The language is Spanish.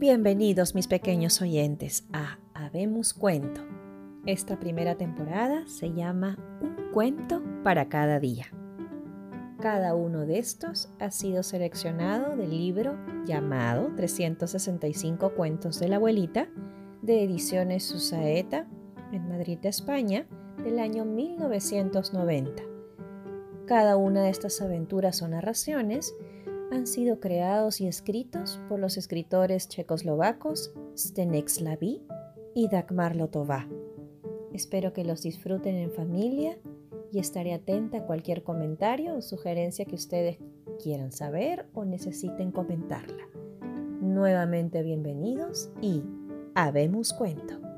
Bienvenidos mis pequeños oyentes a Habemos Cuento. Esta primera temporada se llama Un cuento para cada día. Cada uno de estos ha sido seleccionado del libro llamado 365 cuentos de la abuelita de Ediciones Susaeta en Madrid, España, del año 1990. Cada una de estas aventuras o narraciones han sido creados y escritos por los escritores checoslovacos Stenek Slaví y Dagmar Lotová. Espero que los disfruten en familia y estaré atenta a cualquier comentario o sugerencia que ustedes quieran saber o necesiten comentarla. Nuevamente bienvenidos y habemos cuento.